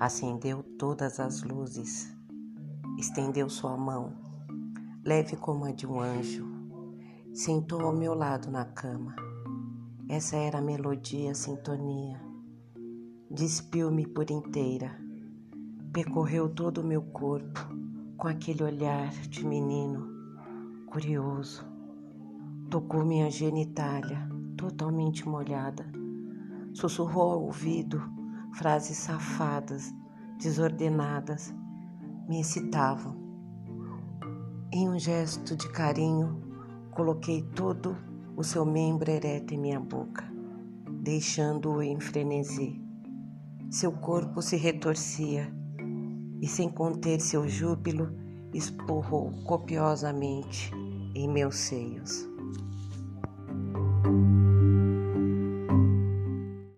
acendeu todas as luzes, estendeu sua mão, leve como a de um anjo, sentou ao meu lado na cama. Essa era a melodia, a sintonia. Despiu-me por inteira, percorreu todo o meu corpo com aquele olhar de menino curioso. Tocou minha genitália, totalmente molhada. Sussurrou ao ouvido frases safadas, desordenadas, me excitavam. Em um gesto de carinho, coloquei todo o seu membro ereto em minha boca, deixando-o em frenesi. Seu corpo se retorcia e, sem conter seu júbilo, esporrou copiosamente em meus seios.